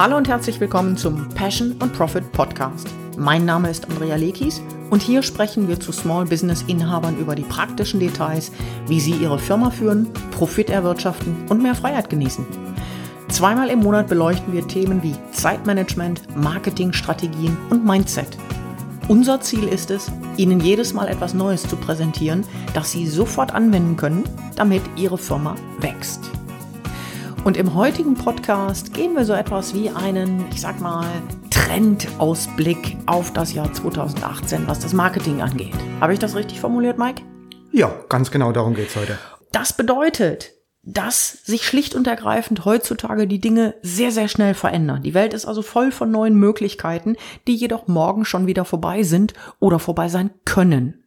Hallo und herzlich willkommen zum Passion and Profit Podcast. Mein Name ist Andrea Lekis und hier sprechen wir zu Small Business Inhabern über die praktischen Details, wie sie ihre Firma führen, Profit erwirtschaften und mehr Freiheit genießen. Zweimal im Monat beleuchten wir Themen wie Zeitmanagement, Marketingstrategien und Mindset. Unser Ziel ist es, Ihnen jedes Mal etwas Neues zu präsentieren, das Sie sofort anwenden können, damit Ihre Firma wächst. Und im heutigen Podcast gehen wir so etwas wie einen, ich sag mal, Trendausblick auf das Jahr 2018, was das Marketing angeht. Habe ich das richtig formuliert, Mike? Ja, ganz genau darum geht's heute. Das bedeutet, dass sich schlicht und ergreifend heutzutage die Dinge sehr, sehr schnell verändern. Die Welt ist also voll von neuen Möglichkeiten, die jedoch morgen schon wieder vorbei sind oder vorbei sein können.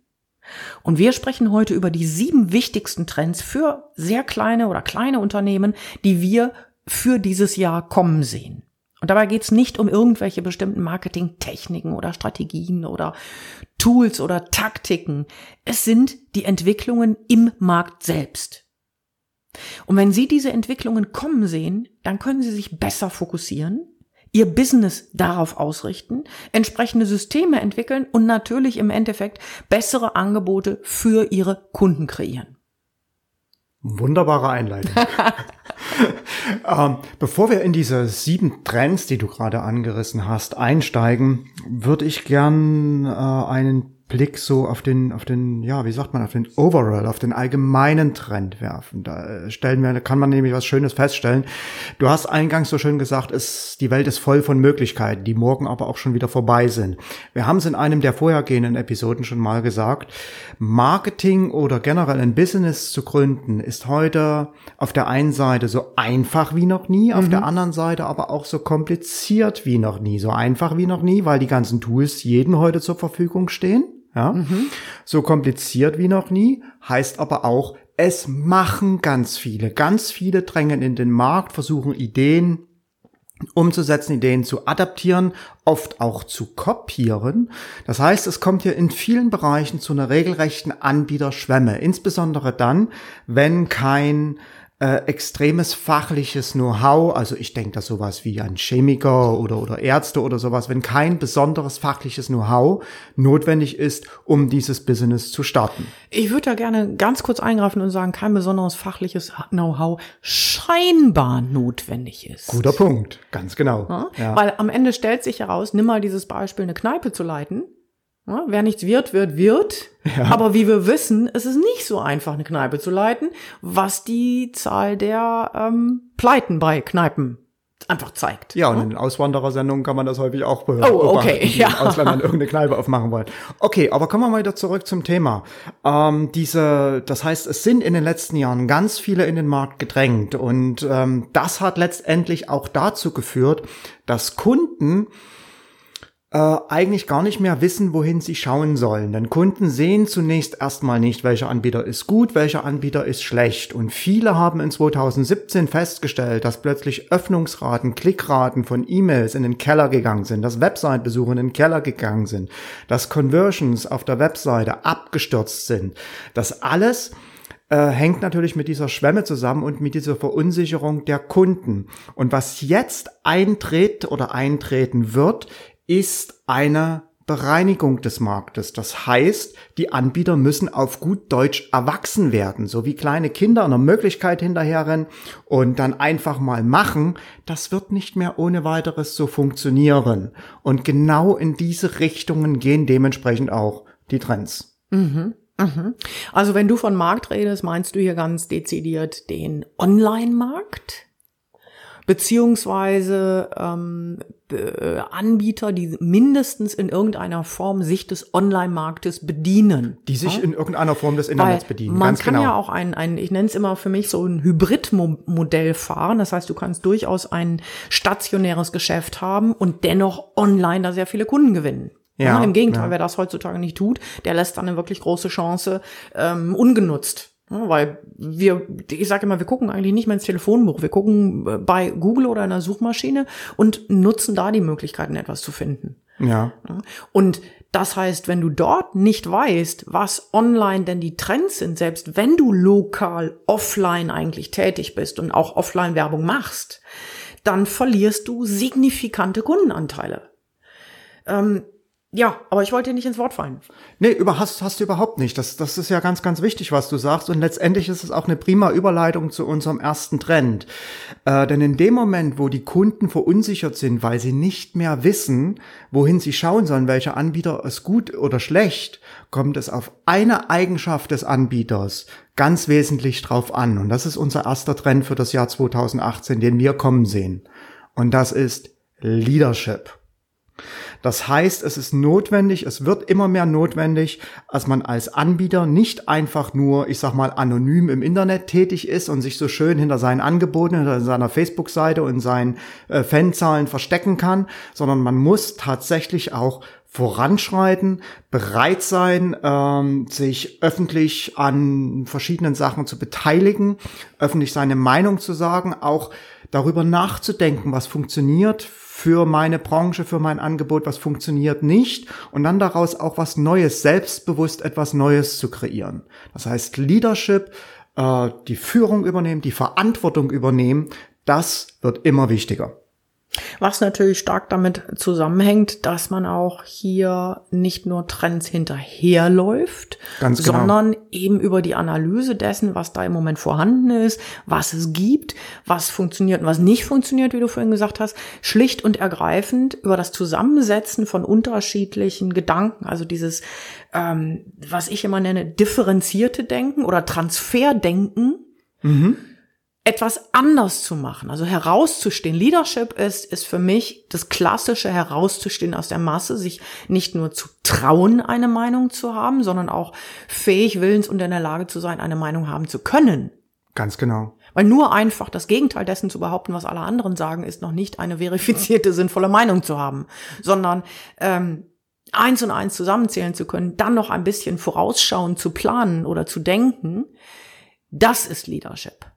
Und wir sprechen heute über die sieben wichtigsten Trends für sehr kleine oder kleine Unternehmen, die wir für dieses Jahr kommen sehen. Und dabei geht es nicht um irgendwelche bestimmten Marketingtechniken oder Strategien oder Tools oder Taktiken. Es sind die Entwicklungen im Markt selbst. Und wenn Sie diese Entwicklungen kommen sehen, dann können Sie sich besser fokussieren, ihr Business darauf ausrichten, entsprechende Systeme entwickeln und natürlich im Endeffekt bessere Angebote für ihre Kunden kreieren. Wunderbare Einleitung. ähm, bevor wir in diese sieben Trends, die du gerade angerissen hast, einsteigen, würde ich gern äh, einen Blick so auf den, auf den, ja, wie sagt man, auf den Overall, auf den allgemeinen Trend werfen. Da äh, stellen wir, kann man nämlich was Schönes feststellen. Du hast eingangs so schön gesagt, es, die Welt ist voll von Möglichkeiten, die morgen aber auch schon wieder vorbei sind. Wir haben es in einem der vorhergehenden Episoden schon mal gesagt. Marketing oder generell ein Business zu gründen ist heute auf der einen Seite so einfach wie noch nie, auf mhm. der anderen Seite aber auch so kompliziert wie noch nie. So einfach wie noch nie, weil die ganzen Tools jedem heute zur Verfügung stehen. Ja? Mhm. So kompliziert wie noch nie, heißt aber auch, es machen ganz viele. Ganz viele drängen in den Markt, versuchen Ideen umzusetzen, Ideen zu adaptieren, oft auch zu kopieren. Das heißt, es kommt hier in vielen Bereichen zu einer regelrechten Anbieterschwemme, insbesondere dann, wenn kein äh, extremes fachliches Know-how, also ich denke da sowas wie an Chemiker oder, oder Ärzte oder sowas, wenn kein besonderes fachliches Know-how notwendig ist, um dieses Business zu starten. Ich würde da gerne ganz kurz eingreifen und sagen, kein besonderes fachliches Know-how scheinbar notwendig ist. Guter Punkt, ganz genau. Ja? Ja. Weil am Ende stellt sich heraus, nimm mal dieses Beispiel, eine Kneipe zu leiten. Ja, wer nichts wird, wird, wird. Ja. Aber wie wir wissen, es ist nicht so einfach, eine Kneipe zu leiten, was die Zahl der ähm, Pleiten bei Kneipen einfach zeigt. Ja, und in Auswanderersendungen kann man das häufig auch beobachten, oh, okay. die ja. Ausländern irgendeine Kneipe aufmachen wollen. Okay, aber kommen wir mal wieder zurück zum Thema. Ähm, diese, das heißt, es sind in den letzten Jahren ganz viele in den Markt gedrängt und ähm, das hat letztendlich auch dazu geführt, dass Kunden äh, eigentlich gar nicht mehr wissen, wohin sie schauen sollen. Denn Kunden sehen zunächst erstmal nicht, welcher Anbieter ist gut, welcher Anbieter ist schlecht. Und viele haben in 2017 festgestellt, dass plötzlich Öffnungsraten, Klickraten von E-Mails in den Keller gegangen sind, dass Website-Besuche in den Keller gegangen sind, dass Conversions auf der Webseite abgestürzt sind. Das alles äh, hängt natürlich mit dieser Schwemme zusammen und mit dieser Verunsicherung der Kunden. Und was jetzt eintritt oder eintreten wird, ist eine Bereinigung des Marktes. Das heißt, die Anbieter müssen auf gut Deutsch erwachsen werden, so wie kleine Kinder einer Möglichkeit hinterherrennen und dann einfach mal machen. Das wird nicht mehr ohne weiteres so funktionieren. Und genau in diese Richtungen gehen dementsprechend auch die Trends. Mhm. Mhm. Also wenn du von Markt redest, meinst du hier ganz dezidiert den Online-Markt? beziehungsweise ähm, äh, Anbieter, die mindestens in irgendeiner Form sich des Online-Marktes bedienen. Die sich ja? in irgendeiner Form des Internets Weil bedienen. Man kann genau. ja auch ein, ein ich nenne es immer für mich so ein Hybrid-Modell fahren. Das heißt, du kannst durchaus ein stationäres Geschäft haben und dennoch online da sehr viele Kunden gewinnen. Ja, ja Im Gegenteil, ja. wer das heutzutage nicht tut, der lässt dann eine wirklich große Chance ähm, ungenutzt. Weil wir, ich sage immer, wir gucken eigentlich nicht mehr ins Telefonbuch. Wir gucken äh, bei Google oder einer Suchmaschine und nutzen da die Möglichkeiten, etwas zu finden. Ja. Und das heißt, wenn du dort nicht weißt, was online denn die Trends sind, selbst wenn du lokal offline eigentlich tätig bist und auch offline Werbung machst, dann verlierst du signifikante Kundenanteile. Ähm, ja, aber ich wollte nicht ins Wort fallen. Nee, über, hast, hast du überhaupt nicht. Das, das ist ja ganz, ganz wichtig, was du sagst. Und letztendlich ist es auch eine prima Überleitung zu unserem ersten Trend. Äh, denn in dem Moment, wo die Kunden verunsichert sind, weil sie nicht mehr wissen, wohin sie schauen sollen, welcher Anbieter ist gut oder schlecht, kommt es auf eine Eigenschaft des Anbieters ganz wesentlich drauf an. Und das ist unser erster Trend für das Jahr 2018, den wir kommen sehen. Und das ist Leadership. Das heißt, es ist notwendig, es wird immer mehr notwendig, dass man als Anbieter nicht einfach nur, ich sag mal, anonym im Internet tätig ist und sich so schön hinter seinen Angeboten, hinter seiner Facebook-Seite und seinen äh, Fanzahlen verstecken kann, sondern man muss tatsächlich auch voranschreiten, bereit sein, ähm, sich öffentlich an verschiedenen Sachen zu beteiligen, öffentlich seine Meinung zu sagen, auch darüber nachzudenken, was funktioniert für meine Branche, für mein Angebot, was funktioniert nicht und dann daraus auch was Neues, selbstbewusst etwas Neues zu kreieren. Das heißt Leadership, äh, die Führung übernehmen, die Verantwortung übernehmen, das wird immer wichtiger. Was natürlich stark damit zusammenhängt, dass man auch hier nicht nur Trends hinterherläuft, genau. sondern eben über die Analyse dessen, was da im Moment vorhanden ist, was es gibt, was funktioniert und was nicht funktioniert, wie du vorhin gesagt hast, schlicht und ergreifend über das Zusammensetzen von unterschiedlichen Gedanken, also dieses, ähm, was ich immer nenne, differenzierte Denken oder Transferdenken. Mhm etwas anders zu machen, also herauszustehen. Leadership ist, ist für mich das klassische herauszustehen aus der Masse, sich nicht nur zu trauen, eine Meinung zu haben, sondern auch fähig, willens und in der Lage zu sein, eine Meinung haben zu können. Ganz genau. Weil nur einfach das Gegenteil dessen zu behaupten, was alle anderen sagen, ist noch nicht eine verifizierte, sinnvolle Meinung zu haben, sondern ähm, eins und eins zusammenzählen zu können, dann noch ein bisschen vorausschauen zu planen oder zu denken, das ist Leadership.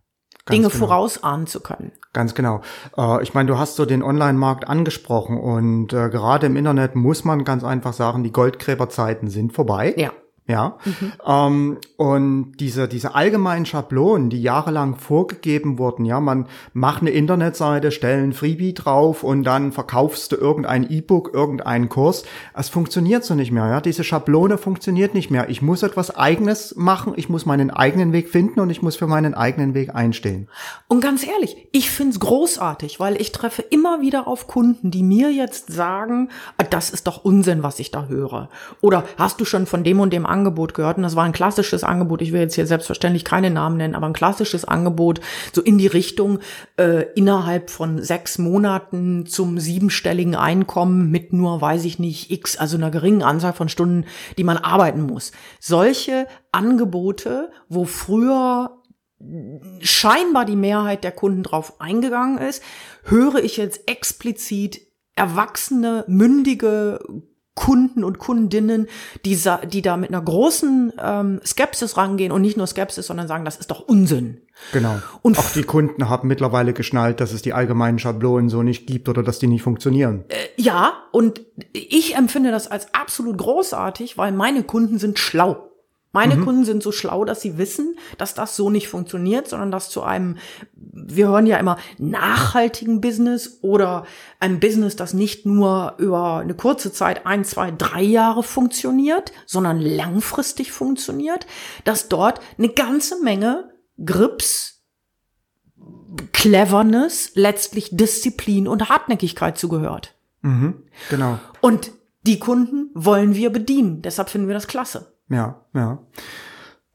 Ganz Dinge genau. vorausahnen zu können. Ganz genau. Äh, ich meine, du hast so den Online-Markt angesprochen und äh, gerade im Internet muss man ganz einfach sagen, die Goldgräberzeiten sind vorbei. Ja. Ja. Mhm. Ähm, und diese, diese allgemeinen Schablonen, die jahrelang vorgegeben wurden, ja, man macht eine Internetseite, stellen Freebie drauf und dann verkaufst du irgendein E-Book, irgendeinen Kurs. Es funktioniert so nicht mehr, ja. Diese Schablone funktioniert nicht mehr. Ich muss etwas eigenes machen, ich muss meinen eigenen Weg finden und ich muss für meinen eigenen Weg einstehen. Und ganz ehrlich, ich find's großartig, weil ich treffe immer wieder auf Kunden, die mir jetzt sagen, ah, das ist doch Unsinn, was ich da höre. Oder hast du schon von dem und dem Angebot gehört und das war ein klassisches Angebot. Ich will jetzt hier selbstverständlich keine Namen nennen, aber ein klassisches Angebot so in die Richtung äh, innerhalb von sechs Monaten zum siebenstelligen Einkommen mit nur, weiß ich nicht, x, also einer geringen Anzahl von Stunden, die man arbeiten muss. Solche Angebote, wo früher scheinbar die Mehrheit der Kunden drauf eingegangen ist, höre ich jetzt explizit erwachsene, mündige Kunden und Kundinnen, die, die da mit einer großen ähm, Skepsis rangehen und nicht nur Skepsis, sondern sagen, das ist doch Unsinn. Genau. Und auch die Kunden haben mittlerweile geschnallt, dass es die allgemeinen Schablonen so nicht gibt oder dass die nicht funktionieren. Äh, ja, und ich empfinde das als absolut großartig, weil meine Kunden sind schlau. Meine mhm. Kunden sind so schlau, dass sie wissen, dass das so nicht funktioniert, sondern dass zu einem, wir hören ja immer, nachhaltigen Business oder ein Business, das nicht nur über eine kurze Zeit, ein, zwei, drei Jahre funktioniert, sondern langfristig funktioniert, dass dort eine ganze Menge Grips, Cleverness, letztlich Disziplin und Hartnäckigkeit zugehört. Mhm, genau. Und die Kunden wollen wir bedienen. Deshalb finden wir das klasse. Ja, ja.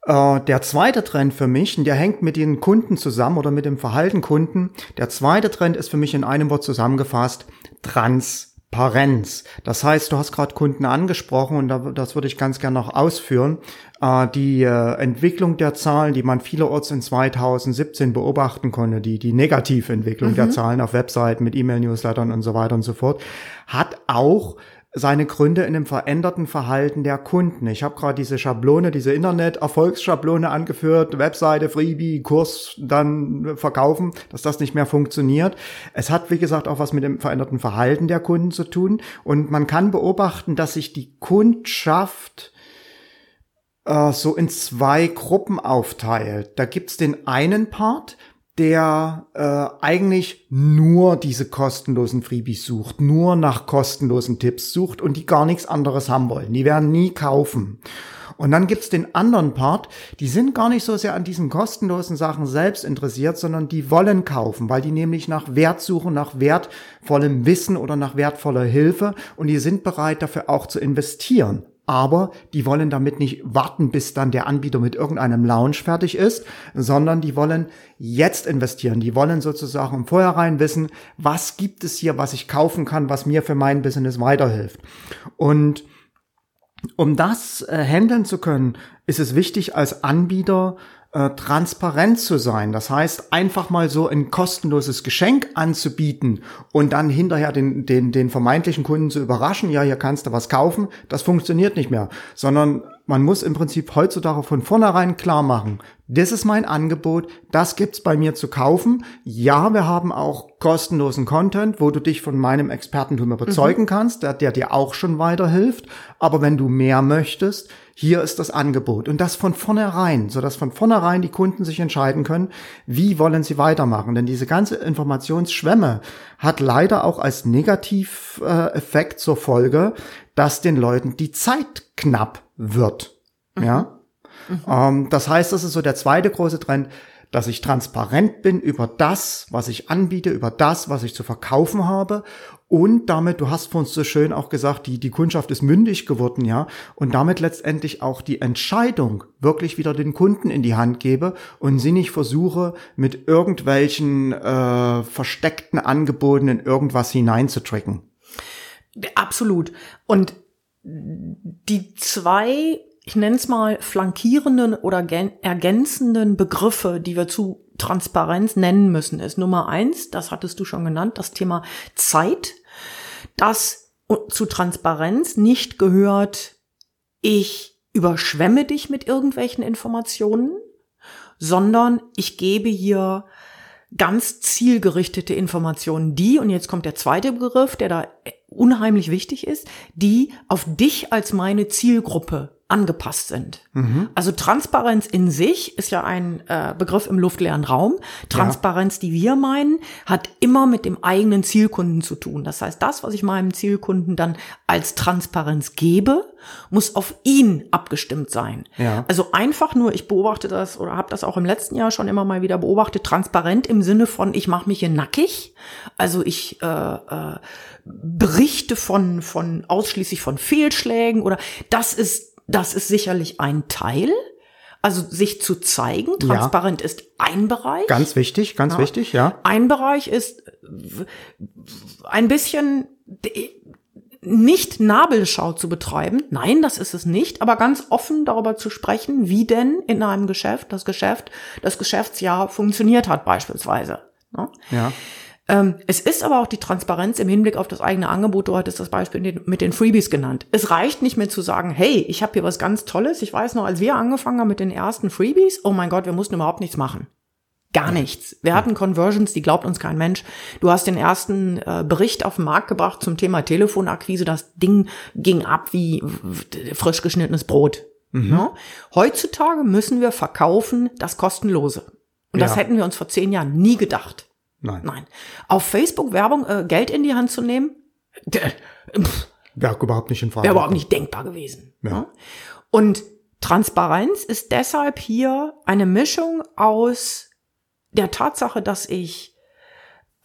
Äh, der zweite Trend für mich, und der hängt mit den Kunden zusammen oder mit dem Verhalten Kunden. Der zweite Trend ist für mich in einem Wort zusammengefasst Transparenz. Das heißt, du hast gerade Kunden angesprochen und das würde ich ganz gerne noch ausführen. Äh, die äh, Entwicklung der Zahlen, die man vielerorts in 2017 beobachten konnte, die, die negative Entwicklung mhm. der Zahlen auf Webseiten mit E-Mail-Newslettern und so weiter und so fort, hat auch seine Gründe in dem veränderten Verhalten der Kunden. Ich habe gerade diese Schablone, diese Internet-Erfolgsschablone angeführt, Webseite, Freebie, Kurs dann verkaufen, dass das nicht mehr funktioniert. Es hat, wie gesagt, auch was mit dem veränderten Verhalten der Kunden zu tun. Und man kann beobachten, dass sich die Kundschaft äh, so in zwei Gruppen aufteilt. Da gibt's den einen Part, der äh, eigentlich nur diese kostenlosen Freebies sucht, nur nach kostenlosen Tipps sucht und die gar nichts anderes haben wollen. Die werden nie kaufen. Und dann gibt's den anderen Part, die sind gar nicht so sehr an diesen kostenlosen Sachen selbst interessiert, sondern die wollen kaufen, weil die nämlich nach Wert suchen, nach wertvollem Wissen oder nach wertvoller Hilfe und die sind bereit dafür auch zu investieren aber die wollen damit nicht warten, bis dann der Anbieter mit irgendeinem Lounge fertig ist, sondern die wollen jetzt investieren. Die wollen sozusagen im Vorhinein wissen, was gibt es hier, was ich kaufen kann, was mir für mein Business weiterhilft. Und um das äh, handeln zu können, ist es wichtig, als Anbieter äh, transparent zu sein. Das heißt, einfach mal so ein kostenloses Geschenk anzubieten und dann hinterher den, den, den vermeintlichen Kunden zu überraschen, ja, hier kannst du was kaufen, das funktioniert nicht mehr, sondern man muss im Prinzip heutzutage von vornherein klar machen, das ist mein Angebot, das gibt's bei mir zu kaufen. Ja, wir haben auch kostenlosen Content, wo du dich von meinem Expertentum überzeugen mhm. kannst, der, der dir auch schon weiterhilft. Aber wenn du mehr möchtest, hier ist das Angebot. Und das von vornherein, sodass von vornherein die Kunden sich entscheiden können, wie wollen sie weitermachen. Denn diese ganze Informationsschwemme hat leider auch als Negativeffekt zur Folge, dass den Leuten die Zeit knapp wird. Mhm. Ja. Mhm. Ähm, das heißt, das ist so der zweite große Trend, dass ich transparent bin über das, was ich anbiete, über das, was ich zu verkaufen habe. Und damit, du hast vor uns so schön auch gesagt, die, die Kundschaft ist mündig geworden, ja. Und damit letztendlich auch die Entscheidung wirklich wieder den Kunden in die Hand gebe und sie nicht versuche, mit irgendwelchen äh, versteckten Angeboten in irgendwas hineinzutricken. Absolut. Und die zwei ich nenne es mal, flankierenden oder ergänzenden Begriffe, die wir zu Transparenz nennen müssen, ist Nummer eins, das hattest du schon genannt, das Thema Zeit, das zu Transparenz nicht gehört, ich überschwemme dich mit irgendwelchen Informationen, sondern ich gebe hier ganz zielgerichtete Informationen, die, und jetzt kommt der zweite Begriff, der da unheimlich wichtig ist, die auf dich als meine Zielgruppe angepasst sind. Mhm. Also Transparenz in sich ist ja ein äh, Begriff im luftleeren Raum. Transparenz, ja. die wir meinen, hat immer mit dem eigenen Zielkunden zu tun. Das heißt, das, was ich meinem Zielkunden dann als Transparenz gebe, muss auf ihn abgestimmt sein. Ja. Also einfach nur, ich beobachte das oder habe das auch im letzten Jahr schon immer mal wieder beobachtet, transparent im Sinne von, ich mache mich hier nackig. Also ich äh, äh, berichte von, von ausschließlich von Fehlschlägen oder das ist das ist sicherlich ein Teil. Also sich zu zeigen, transparent ja. ist ein Bereich. Ganz wichtig, ganz ja. wichtig, ja. Ein Bereich ist ein bisschen nicht Nabelschau zu betreiben. Nein, das ist es nicht, aber ganz offen darüber zu sprechen, wie denn in einem Geschäft das Geschäft, das Geschäftsjahr funktioniert hat beispielsweise. Ne? Ja. Ähm, es ist aber auch die Transparenz im Hinblick auf das eigene Angebot. Du hattest das Beispiel mit den Freebies genannt. Es reicht nicht mehr zu sagen, hey, ich habe hier was ganz Tolles. Ich weiß noch, als wir angefangen haben mit den ersten Freebies, oh mein Gott, wir mussten überhaupt nichts machen. Gar nichts. Wir hatten Conversions, die glaubt uns kein Mensch. Du hast den ersten äh, Bericht auf den Markt gebracht zum Thema Telefonakquise. Das Ding ging ab wie frisch geschnittenes Brot. Mhm. Ja? Heutzutage müssen wir verkaufen das Kostenlose. Und ja. das hätten wir uns vor zehn Jahren nie gedacht. Nein. Nein. Auf Facebook Werbung, äh, Geld in die Hand zu nehmen, wäre überhaupt nicht in Frage. Wäre überhaupt nicht denkbar gewesen. Ja. Ne? Und Transparenz ist deshalb hier eine Mischung aus der Tatsache, dass ich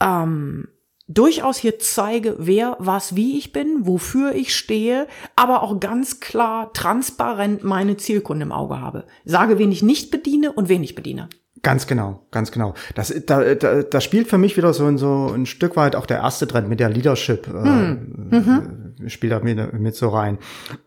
ähm, durchaus hier zeige, wer, was, wie ich bin, wofür ich stehe, aber auch ganz klar transparent meine Zielkunden im Auge habe. Sage, wen ich nicht bediene und wen ich bediene. Ganz genau, ganz genau. Das, da, da, da spielt für mich wieder so, so ein Stück weit auch der erste Trend mit der Leadership, äh, hm. mhm. spielt da mit, mit so rein.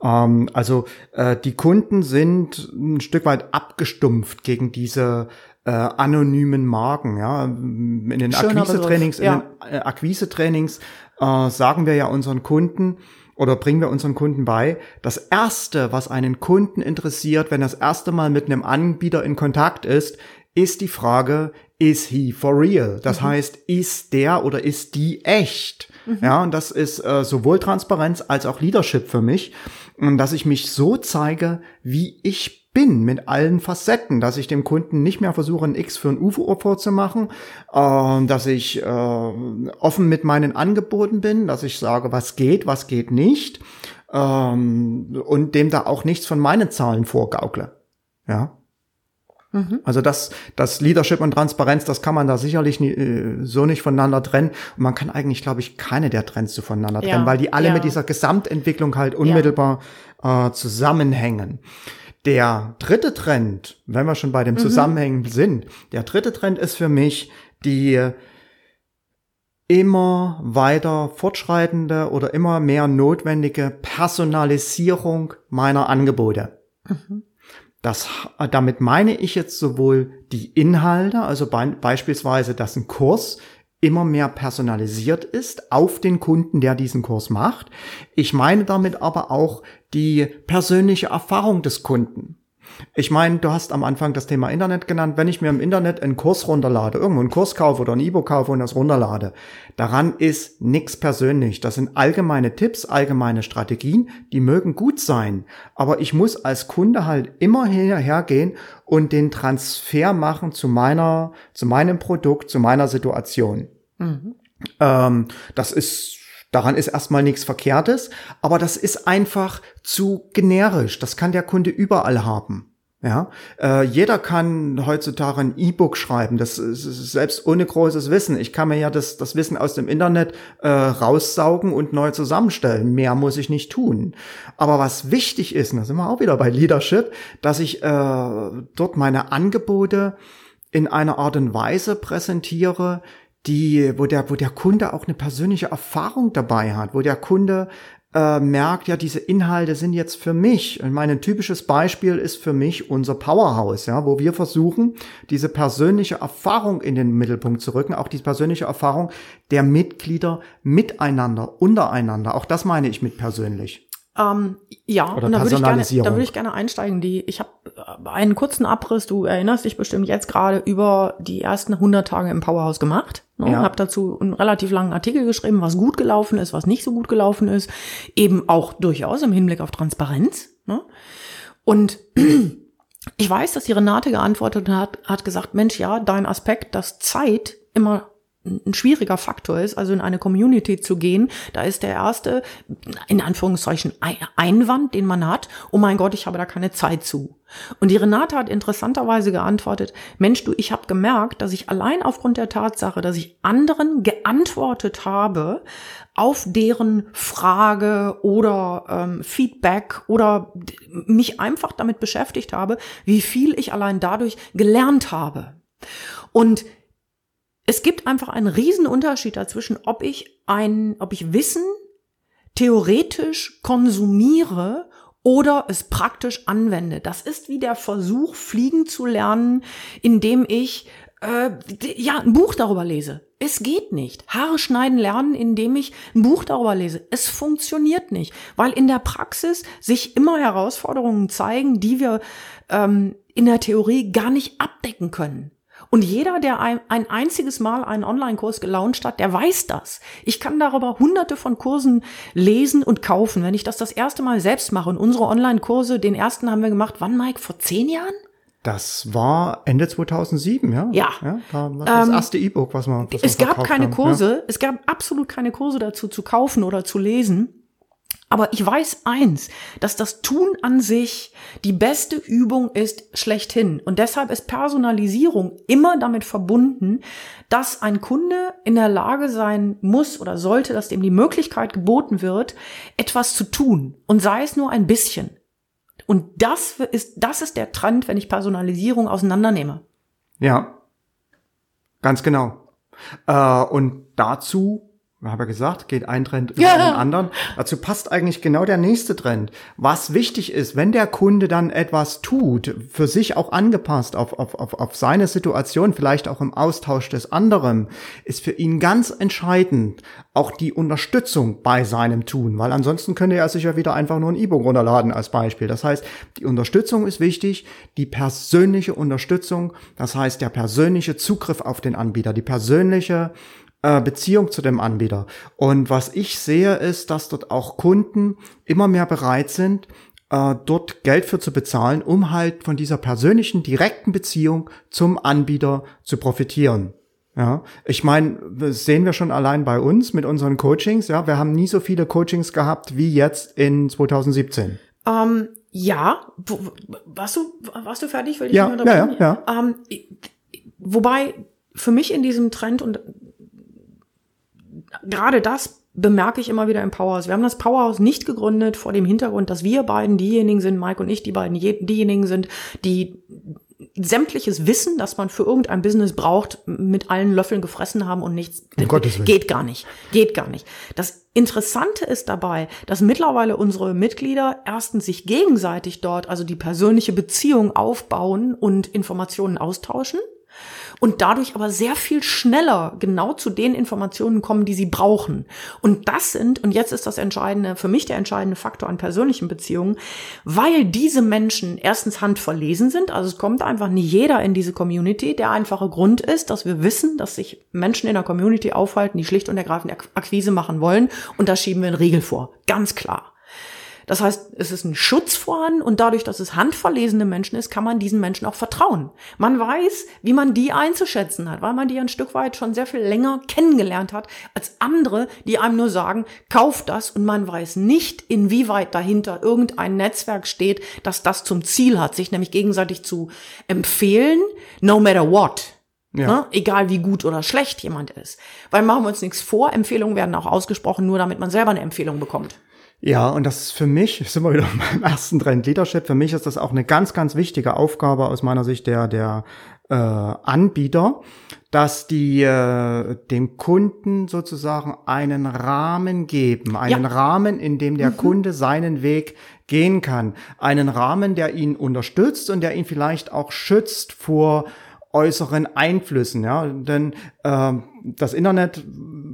Ähm, also äh, die Kunden sind ein Stück weit abgestumpft gegen diese äh, anonymen Marken. Ja, in den Akquise-Trainings, ja. in den äh, Akquise-Trainings äh, sagen wir ja unseren Kunden, oder bringen wir unseren Kunden bei, das erste, was einen Kunden interessiert, wenn das erste Mal mit einem Anbieter in Kontakt ist, ist die Frage, is he for real? Das mhm. heißt, ist der oder ist die echt? Mhm. Ja, und das ist äh, sowohl Transparenz als auch Leadership für mich, und dass ich mich so zeige, wie ich bin mit allen Facetten, dass ich dem Kunden nicht mehr versuche, ein X für ein U vorzumachen, äh, dass ich äh, offen mit meinen Angeboten bin, dass ich sage, was geht, was geht nicht ähm, und dem da auch nichts von meinen Zahlen vorgaukle. Ja. Mhm. Also das, das Leadership und Transparenz, das kann man da sicherlich nie, äh, so nicht voneinander trennen. Und man kann eigentlich, glaube ich, keine der Trends so voneinander trennen, ja. weil die alle ja. mit dieser Gesamtentwicklung halt unmittelbar ja. äh, zusammenhängen. Der dritte Trend, wenn wir schon bei dem mhm. Zusammenhängen sind, der dritte Trend ist für mich die immer weiter fortschreitende oder immer mehr notwendige Personalisierung meiner Angebote. Mhm. Das, damit meine ich jetzt sowohl die Inhalte, also be beispielsweise, dass ein Kurs immer mehr personalisiert ist auf den Kunden, der diesen Kurs macht. Ich meine damit aber auch die persönliche Erfahrung des Kunden. Ich meine, du hast am Anfang das Thema Internet genannt. Wenn ich mir im Internet einen Kurs runterlade, irgendwo einen Kurs kaufe oder ein E-Book kaufe und das runterlade, daran ist nichts persönlich. Das sind allgemeine Tipps, allgemeine Strategien, die mögen gut sein. Aber ich muss als Kunde halt immer hergehen und den Transfer machen zu meiner, zu meinem Produkt, zu meiner Situation. Mhm. Ähm, das ist Daran ist erstmal nichts Verkehrtes, aber das ist einfach zu generisch. Das kann der Kunde überall haben. Ja, äh, jeder kann heutzutage ein E-Book schreiben. Das ist, selbst ohne großes Wissen. Ich kann mir ja das, das Wissen aus dem Internet äh, raussaugen und neu zusammenstellen. Mehr muss ich nicht tun. Aber was wichtig ist, und da sind wir auch wieder bei Leadership, dass ich äh, dort meine Angebote in einer Art und Weise präsentiere, die, wo der, wo der Kunde auch eine persönliche Erfahrung dabei hat, wo der Kunde äh, merkt, ja, diese Inhalte sind jetzt für mich. Und mein typisches Beispiel ist für mich unser Powerhouse, ja, wo wir versuchen, diese persönliche Erfahrung in den Mittelpunkt zu rücken, auch die persönliche Erfahrung der Mitglieder miteinander, untereinander. Auch das meine ich mit persönlich. Ähm, ja, Oder und da würde ich gerne, da würde ich gerne einsteigen. Die, ich habe äh, einen kurzen Abriss. Du erinnerst dich bestimmt jetzt gerade über die ersten 100 Tage im Powerhouse gemacht. Ne? Ja. Habe dazu einen relativ langen Artikel geschrieben, was gut gelaufen ist, was nicht so gut gelaufen ist, eben auch durchaus im Hinblick auf Transparenz. Ne? Und ich weiß, dass die Renate geantwortet hat, hat gesagt, Mensch, ja, dein Aspekt, dass Zeit immer ein schwieriger Faktor ist, also in eine Community zu gehen, da ist der erste, in Anführungszeichen, Einwand, den man hat, oh mein Gott, ich habe da keine Zeit zu. Und die Renate hat interessanterweise geantwortet, Mensch, du, ich habe gemerkt, dass ich allein aufgrund der Tatsache, dass ich anderen geantwortet habe, auf deren Frage oder ähm, Feedback oder mich einfach damit beschäftigt habe, wie viel ich allein dadurch gelernt habe. Und es gibt einfach einen riesen Unterschied dazwischen, ob ich ein, ob ich Wissen theoretisch konsumiere oder es praktisch anwende. Das ist wie der Versuch, fliegen zu lernen, indem ich äh, ja ein Buch darüber lese. Es geht nicht. Haare schneiden lernen, indem ich ein Buch darüber lese. Es funktioniert nicht, weil in der Praxis sich immer Herausforderungen zeigen, die wir ähm, in der Theorie gar nicht abdecken können. Und jeder, der ein, ein einziges Mal einen Online-Kurs gelauncht hat, der weiß das. Ich kann darüber hunderte von Kursen lesen und kaufen. Wenn ich das das erste Mal selbst mache und unsere Online-Kurse, den ersten haben wir gemacht, wann, Mike? Vor zehn Jahren? Das war Ende 2007, ja? Ja. ja das ähm, erste E-Book, was man. Was es gab keine haben. Kurse, ja. es gab absolut keine Kurse dazu zu kaufen oder zu lesen. Aber ich weiß eins, dass das Tun an sich die beste Übung ist schlechthin. Und deshalb ist Personalisierung immer damit verbunden, dass ein Kunde in der Lage sein muss oder sollte, dass dem die Möglichkeit geboten wird, etwas zu tun. Und sei es nur ein bisschen. Und das ist, das ist der Trend, wenn ich Personalisierung auseinandernehme. Ja. Ganz genau. Äh, und dazu habe ja gesagt, geht ein Trend über ja. den anderen. Dazu passt eigentlich genau der nächste Trend. Was wichtig ist, wenn der Kunde dann etwas tut, für sich auch angepasst auf, auf, auf, auf seine Situation, vielleicht auch im Austausch des anderen, ist für ihn ganz entscheidend auch die Unterstützung bei seinem Tun, weil ansonsten könnte er sich ja wieder einfach nur ein E-Book runterladen als Beispiel. Das heißt, die Unterstützung ist wichtig, die persönliche Unterstützung, das heißt der persönliche Zugriff auf den Anbieter, die persönliche äh, Beziehung zu dem Anbieter. Und was ich sehe, ist, dass dort auch Kunden immer mehr bereit sind, äh, dort Geld für zu bezahlen, um halt von dieser persönlichen, direkten Beziehung zum Anbieter zu profitieren. Ja, ich meine, das sehen wir schon allein bei uns mit unseren Coachings. Ja, wir haben nie so viele Coachings gehabt wie jetzt in 2017. Ähm, ja, warst du, warst du fertig? Will ich ja, ja, ja, ja. Ähm, wobei für mich in diesem Trend und gerade das bemerke ich immer wieder im Powerhouse. Wir haben das Powerhouse nicht gegründet vor dem Hintergrund, dass wir beiden diejenigen sind, Mike und ich, die beiden diejenigen sind, die sämtliches Wissen, das man für irgendein Business braucht, mit allen Löffeln gefressen haben und nichts. Um Gottes Willen. Geht gar nicht. Geht gar nicht. Das Interessante ist dabei, dass mittlerweile unsere Mitglieder erstens sich gegenseitig dort, also die persönliche Beziehung aufbauen und Informationen austauschen und dadurch aber sehr viel schneller genau zu den Informationen kommen, die sie brauchen. Und das sind, und jetzt ist das entscheidende, für mich der entscheidende Faktor an persönlichen Beziehungen, weil diese Menschen erstens handverlesen sind, also es kommt einfach nicht jeder in diese Community. Der einfache Grund ist, dass wir wissen, dass sich Menschen in der Community aufhalten, die schlicht und ergreifend Akquise machen wollen, und da schieben wir einen Riegel vor. Ganz klar. Das heißt, es ist ein Schutz vorhanden und dadurch, dass es handverlesene Menschen ist, kann man diesen Menschen auch vertrauen. Man weiß, wie man die einzuschätzen hat, weil man die ein Stück weit schon sehr viel länger kennengelernt hat als andere, die einem nur sagen, kauf das und man weiß nicht, inwieweit dahinter irgendein Netzwerk steht, das das zum Ziel hat, sich nämlich gegenseitig zu empfehlen, no matter what. Ja. Ne? Egal wie gut oder schlecht jemand ist. Weil machen wir uns nichts vor, Empfehlungen werden auch ausgesprochen, nur damit man selber eine Empfehlung bekommt. Ja, und das ist für mich, sind wir wieder beim ersten Trend Leadership, für mich ist das auch eine ganz, ganz wichtige Aufgabe aus meiner Sicht der, der äh, Anbieter, dass die äh, dem Kunden sozusagen einen Rahmen geben, einen ja. Rahmen, in dem der mhm. Kunde seinen Weg gehen kann, einen Rahmen, der ihn unterstützt und der ihn vielleicht auch schützt vor äußeren Einflüssen, ja, denn äh, das Internet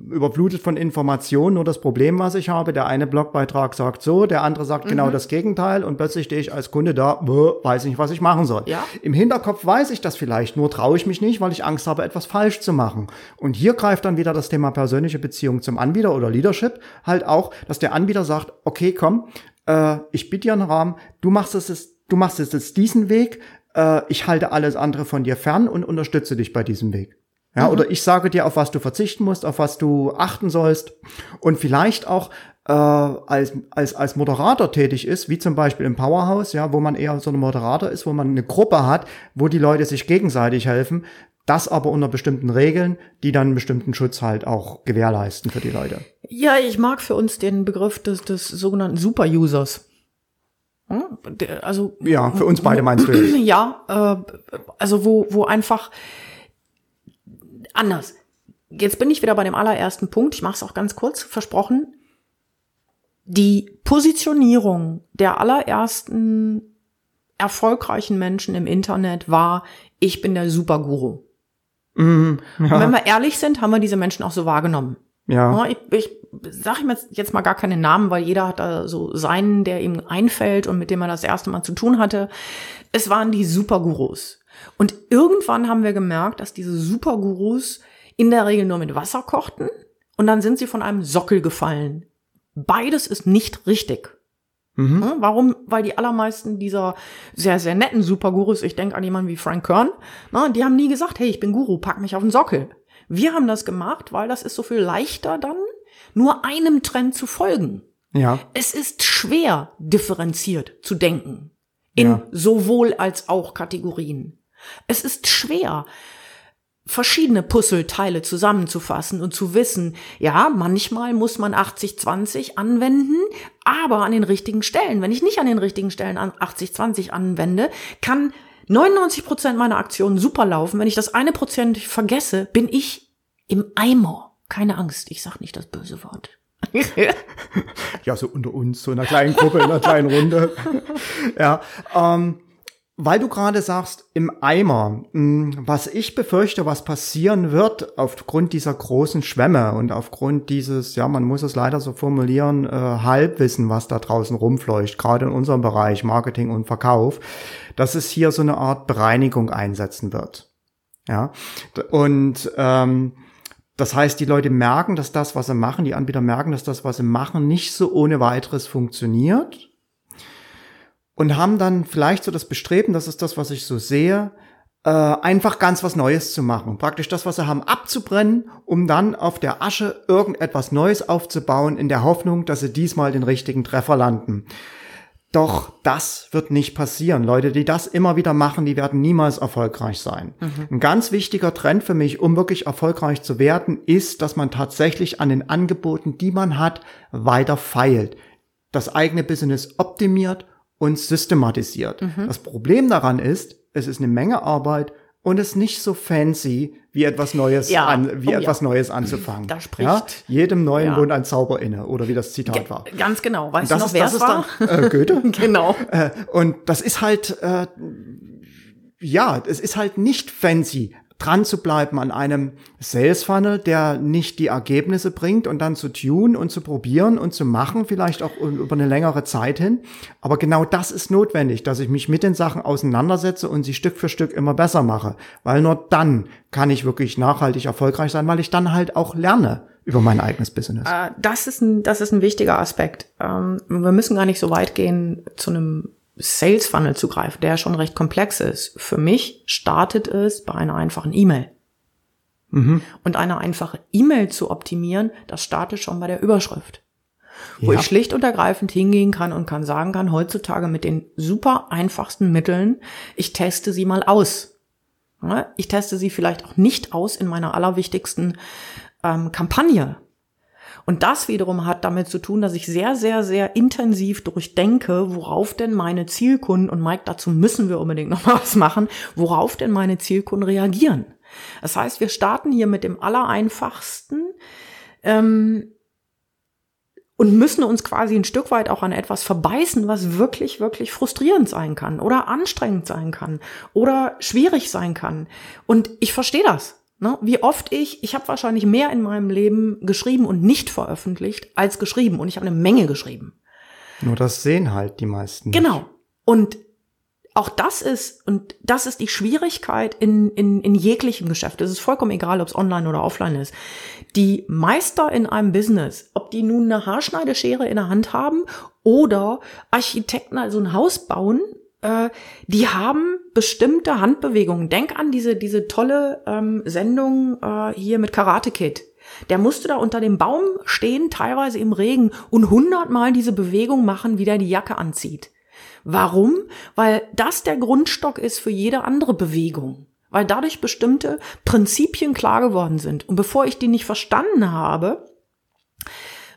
überflutet von Informationen. Nur das Problem, was ich habe, der eine Blogbeitrag sagt so, der andere sagt genau mhm. genau das Gegenteil und plötzlich stehe ich als Kunde da, weiß nicht, was ich machen soll. Ja. Im Hinterkopf weiß ich das vielleicht, nur traue ich mich nicht, weil ich Angst habe, etwas falsch zu machen. Und hier greift dann wieder das Thema persönliche Beziehung zum Anbieter oder Leadership halt auch, dass der Anbieter sagt, okay, komm, äh, ich biete dir einen Rahmen, du machst es, du machst es jetzt diesen Weg, äh, ich halte alles andere von dir fern und unterstütze dich bei diesem Weg. Ja, mhm. oder ich sage dir, auf was du verzichten musst, auf was du achten sollst und vielleicht auch äh, als, als, als Moderator tätig ist, wie zum Beispiel im Powerhouse, ja, wo man eher so ein Moderator ist, wo man eine Gruppe hat, wo die Leute sich gegenseitig helfen, das aber unter bestimmten Regeln, die dann einen bestimmten Schutz halt auch gewährleisten für die Leute. Ja, ich mag für uns den Begriff des, des sogenannten Super-Users. Hm? Also ja, für uns beide meinst du jetzt. Ja, äh, also wo wo einfach anders. Jetzt bin ich wieder bei dem allerersten Punkt. Ich mache es auch ganz kurz, versprochen. Die Positionierung der allerersten erfolgreichen Menschen im Internet war: Ich bin der Superguru. Mhm, ja. Und wenn wir ehrlich sind, haben wir diese Menschen auch so wahrgenommen. Ja. Ich, ich sage ihm jetzt, jetzt mal gar keinen Namen, weil jeder hat da so seinen, der ihm einfällt und mit dem er das erste Mal zu tun hatte. Es waren die Supergurus. Und irgendwann haben wir gemerkt, dass diese Supergurus in der Regel nur mit Wasser kochten und dann sind sie von einem Sockel gefallen. Beides ist nicht richtig. Mhm. Warum? Weil die allermeisten dieser sehr, sehr netten Supergurus, ich denke an jemanden wie Frank Kern, die haben nie gesagt, hey, ich bin Guru, pack mich auf den Sockel. Wir haben das gemacht, weil das ist so viel leichter dann, nur einem Trend zu folgen. Ja. Es ist schwer, differenziert zu denken. In ja. sowohl als auch Kategorien. Es ist schwer, verschiedene Puzzleteile zusammenzufassen und zu wissen, ja, manchmal muss man 80-20 anwenden, aber an den richtigen Stellen. Wenn ich nicht an den richtigen Stellen 80-20 anwende, kann 99 Prozent meiner Aktionen super laufen. Wenn ich das eine Prozent vergesse, bin ich im Eimer. Keine Angst, ich sag nicht das böse Wort. ja, so unter uns, so in einer kleinen Gruppe, in einer kleinen Runde. ja, ähm, weil du gerade sagst, im Eimer, hm, was ich befürchte, was passieren wird aufgrund dieser großen Schwämme und aufgrund dieses, ja, man muss es leider so formulieren, äh, Halbwissen, was da draußen rumfleucht, gerade in unserem Bereich Marketing und Verkauf, dass es hier so eine Art Bereinigung einsetzen wird. Ja, und ähm, das heißt, die Leute merken, dass das, was sie machen, die Anbieter merken, dass das, was sie machen, nicht so ohne weiteres funktioniert. Und haben dann vielleicht so das Bestreben, das ist das, was ich so sehe, äh, einfach ganz was Neues zu machen. Praktisch das, was sie haben, abzubrennen, um dann auf der Asche irgendetwas Neues aufzubauen, in der Hoffnung, dass sie diesmal den richtigen Treffer landen. Doch das wird nicht passieren. Leute, die das immer wieder machen, die werden niemals erfolgreich sein. Mhm. Ein ganz wichtiger Trend für mich, um wirklich erfolgreich zu werden, ist, dass man tatsächlich an den Angeboten, die man hat, weiter feilt. Das eigene Business optimiert und systematisiert. Mhm. Das Problem daran ist, es ist eine Menge Arbeit und es ist nicht so fancy, wie etwas Neues ja. an, wie oh, etwas ja. Neues anzufangen. Da spricht ja? jedem neuen ja. ein Zauber inne oder wie das Zitat Ge war. Ganz genau. Weißt du noch, wer es war? Dann, äh, Goethe. genau. Äh, und das ist halt äh, ja, es ist halt nicht fancy, dran zu bleiben an einem Sales Funnel, der nicht die Ergebnisse bringt und dann zu tun und zu probieren und zu machen, vielleicht auch über eine längere Zeit hin. Aber genau das ist notwendig, dass ich mich mit den Sachen auseinandersetze und sie Stück für Stück immer besser mache, weil nur dann kann ich wirklich nachhaltig erfolgreich sein, weil ich dann halt auch lerne über mein eigenes Business. Äh, das ist ein, das ist ein wichtiger Aspekt. Ähm, wir müssen gar nicht so weit gehen zu einem Sales Funnel zugreife, der schon recht komplex ist. Für mich startet es bei einer einfachen E-Mail. Mhm. Und eine einfache E-Mail zu optimieren, das startet schon bei der Überschrift. Ja. Wo ich schlicht und ergreifend hingehen kann und kann sagen kann, heutzutage mit den super einfachsten Mitteln, ich teste sie mal aus. Ich teste sie vielleicht auch nicht aus in meiner allerwichtigsten ähm, Kampagne, und das wiederum hat damit zu tun, dass ich sehr, sehr, sehr intensiv durchdenke, worauf denn meine Zielkunden, und Mike, dazu müssen wir unbedingt noch mal was machen, worauf denn meine Zielkunden reagieren. Das heißt, wir starten hier mit dem Allereinfachsten ähm, und müssen uns quasi ein Stück weit auch an etwas verbeißen, was wirklich, wirklich frustrierend sein kann oder anstrengend sein kann oder schwierig sein kann. Und ich verstehe das. Ne? Wie oft ich, ich habe wahrscheinlich mehr in meinem Leben geschrieben und nicht veröffentlicht als geschrieben und ich habe eine Menge geschrieben. Nur das sehen halt die meisten. Genau. Und auch das ist, und das ist die Schwierigkeit in, in, in jeglichem Geschäft. Es ist vollkommen egal, ob es online oder offline ist. Die Meister in einem Business, ob die nun eine Haarschneideschere in der Hand haben oder Architekten also ein Haus bauen, äh, die haben bestimmte Handbewegungen. Denk an diese, diese tolle ähm, Sendung äh, hier mit Karate Kid. Der musste da unter dem Baum stehen, teilweise im Regen, und hundertmal diese Bewegung machen, wie der die Jacke anzieht. Warum? Weil das der Grundstock ist für jede andere Bewegung. Weil dadurch bestimmte Prinzipien klar geworden sind. Und bevor ich die nicht verstanden habe,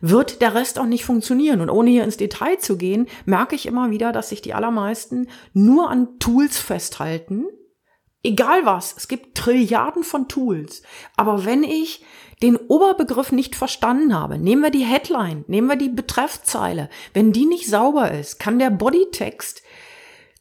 wird der Rest auch nicht funktionieren. Und ohne hier ins Detail zu gehen, merke ich immer wieder, dass sich die allermeisten nur an Tools festhalten. Egal was, es gibt Trilliarden von Tools. Aber wenn ich den Oberbegriff nicht verstanden habe, nehmen wir die Headline, nehmen wir die Betreffzeile, wenn die nicht sauber ist, kann der Bodytext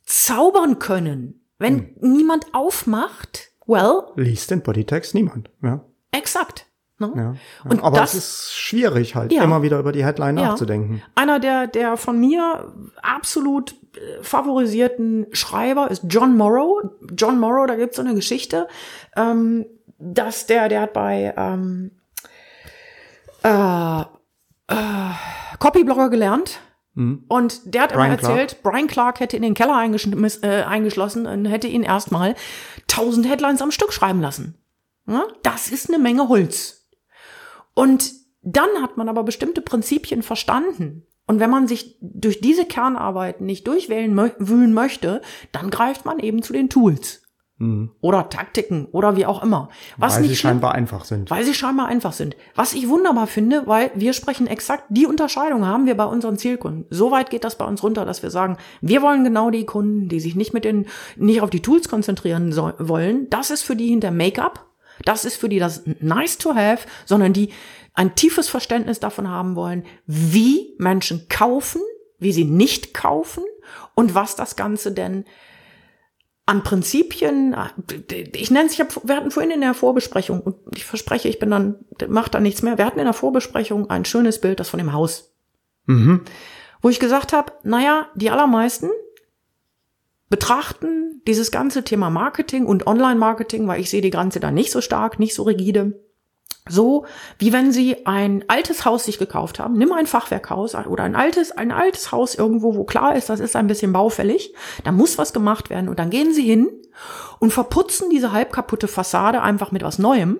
zaubern können. Wenn hm. niemand aufmacht, well. Liest den Bodytext niemand, ja. Exakt. Ne? Ja, ja. Und aber das, ist schwierig halt, ja, immer wieder über die Headline nachzudenken. Einer der, der von mir absolut äh, favorisierten Schreiber ist John Morrow. John Morrow, da gibt's so eine Geschichte, ähm, dass der, der hat bei ähm, äh, äh, Copyblogger gelernt. Mhm. Und der hat Brian immer erzählt, Clark. Brian Clark hätte in den Keller äh, eingeschlossen und hätte ihn erstmal tausend Headlines am Stück schreiben lassen. Ja? Das ist eine Menge Holz. Und dann hat man aber bestimmte Prinzipien verstanden. Und wenn man sich durch diese Kernarbeiten nicht durchwählen mö wühlen möchte, dann greift man eben zu den Tools. Mhm. Oder Taktiken oder wie auch immer. Was weil nicht sie scheinbar einfach sind. Weil sie scheinbar einfach sind. Was ich wunderbar finde, weil wir sprechen exakt die Unterscheidung haben wir bei unseren Zielkunden. So weit geht das bei uns runter, dass wir sagen, wir wollen genau die Kunden, die sich nicht mit den, nicht auf die Tools konzentrieren so, wollen. Das ist für die hinter Make-up das ist für die das nice to have, sondern die ein tiefes Verständnis davon haben wollen, wie Menschen kaufen, wie sie nicht kaufen und was das Ganze denn an Prinzipien, ich nenne es, ich hab, wir hatten vorhin in der Vorbesprechung, und ich verspreche, ich bin dann, macht da nichts mehr, wir hatten in der Vorbesprechung ein schönes Bild, das von dem Haus. Mhm. Wo ich gesagt habe, naja, die allermeisten betrachten dieses ganze Thema Marketing und Online-Marketing, weil ich sehe die Grenze da nicht so stark, nicht so rigide, So wie wenn Sie ein altes Haus sich gekauft haben. Nimm ein Fachwerkhaus oder ein altes, ein altes Haus irgendwo, wo klar ist, das ist ein bisschen baufällig. Da muss was gemacht werden. Und dann gehen Sie hin und verputzen diese halb kaputte Fassade einfach mit was Neuem.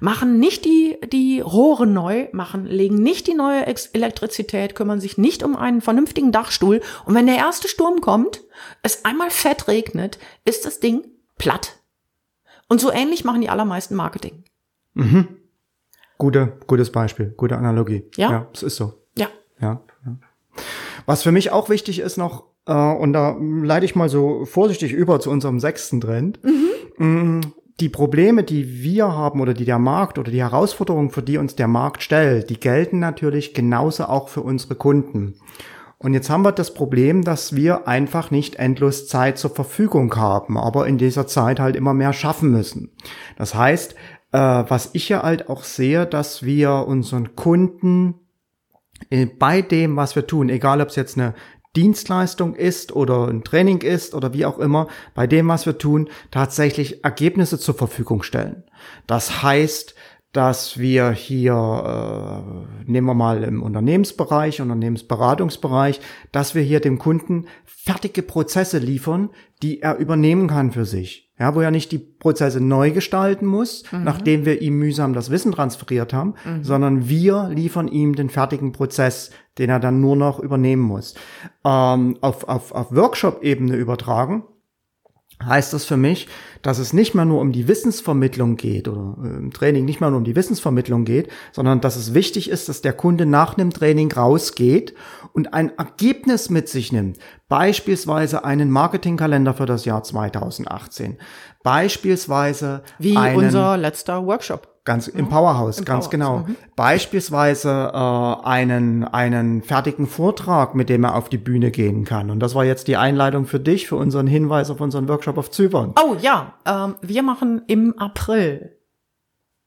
Machen nicht die, die Rohre neu, machen, legen nicht die neue Elektrizität, kümmern sich nicht um einen vernünftigen Dachstuhl. Und wenn der erste Sturm kommt, es einmal fett regnet, ist das Ding platt. Und so ähnlich machen die allermeisten Marketing. Mhm. Gute, gutes Beispiel, gute Analogie. Ja. Ja, es ist so. Ja. Ja. ja. Was für mich auch wichtig ist noch, äh, und da leite ich mal so vorsichtig über zu unserem sechsten Trend. Mhm. Die Probleme, die wir haben oder die der Markt oder die Herausforderungen, für die uns der Markt stellt, die gelten natürlich genauso auch für unsere Kunden. Und jetzt haben wir das Problem, dass wir einfach nicht endlos Zeit zur Verfügung haben, aber in dieser Zeit halt immer mehr schaffen müssen. Das heißt, äh, was ich ja halt auch sehe, dass wir unseren Kunden äh, bei dem, was wir tun, egal ob es jetzt eine Dienstleistung ist oder ein Training ist oder wie auch immer, bei dem, was wir tun, tatsächlich Ergebnisse zur Verfügung stellen. Das heißt, dass wir hier, äh, nehmen wir mal im Unternehmensbereich, Unternehmensberatungsbereich, dass wir hier dem Kunden fertige Prozesse liefern, die er übernehmen kann für sich. Ja, wo er nicht die Prozesse neu gestalten muss, mhm. nachdem wir ihm mühsam das Wissen transferiert haben, mhm. sondern wir liefern ihm den fertigen Prozess, den er dann nur noch übernehmen muss. Ähm, auf auf, auf Workshop-Ebene übertragen heißt das für mich, dass es nicht mehr nur um die Wissensvermittlung geht oder äh, im Training nicht mehr nur um die Wissensvermittlung geht, sondern dass es wichtig ist, dass der Kunde nach dem Training rausgeht und ein Ergebnis mit sich nimmt. Beispielsweise einen Marketingkalender für das Jahr 2018. Beispielsweise wie unser letzter Workshop. Ganz im Powerhouse, Im ganz Powerhouse. genau. Mhm. Beispielsweise äh, einen einen fertigen Vortrag, mit dem er auf die Bühne gehen kann. Und das war jetzt die Einleitung für dich, für unseren Hinweis auf unseren Workshop auf Zypern. Oh ja, ähm, wir machen im April.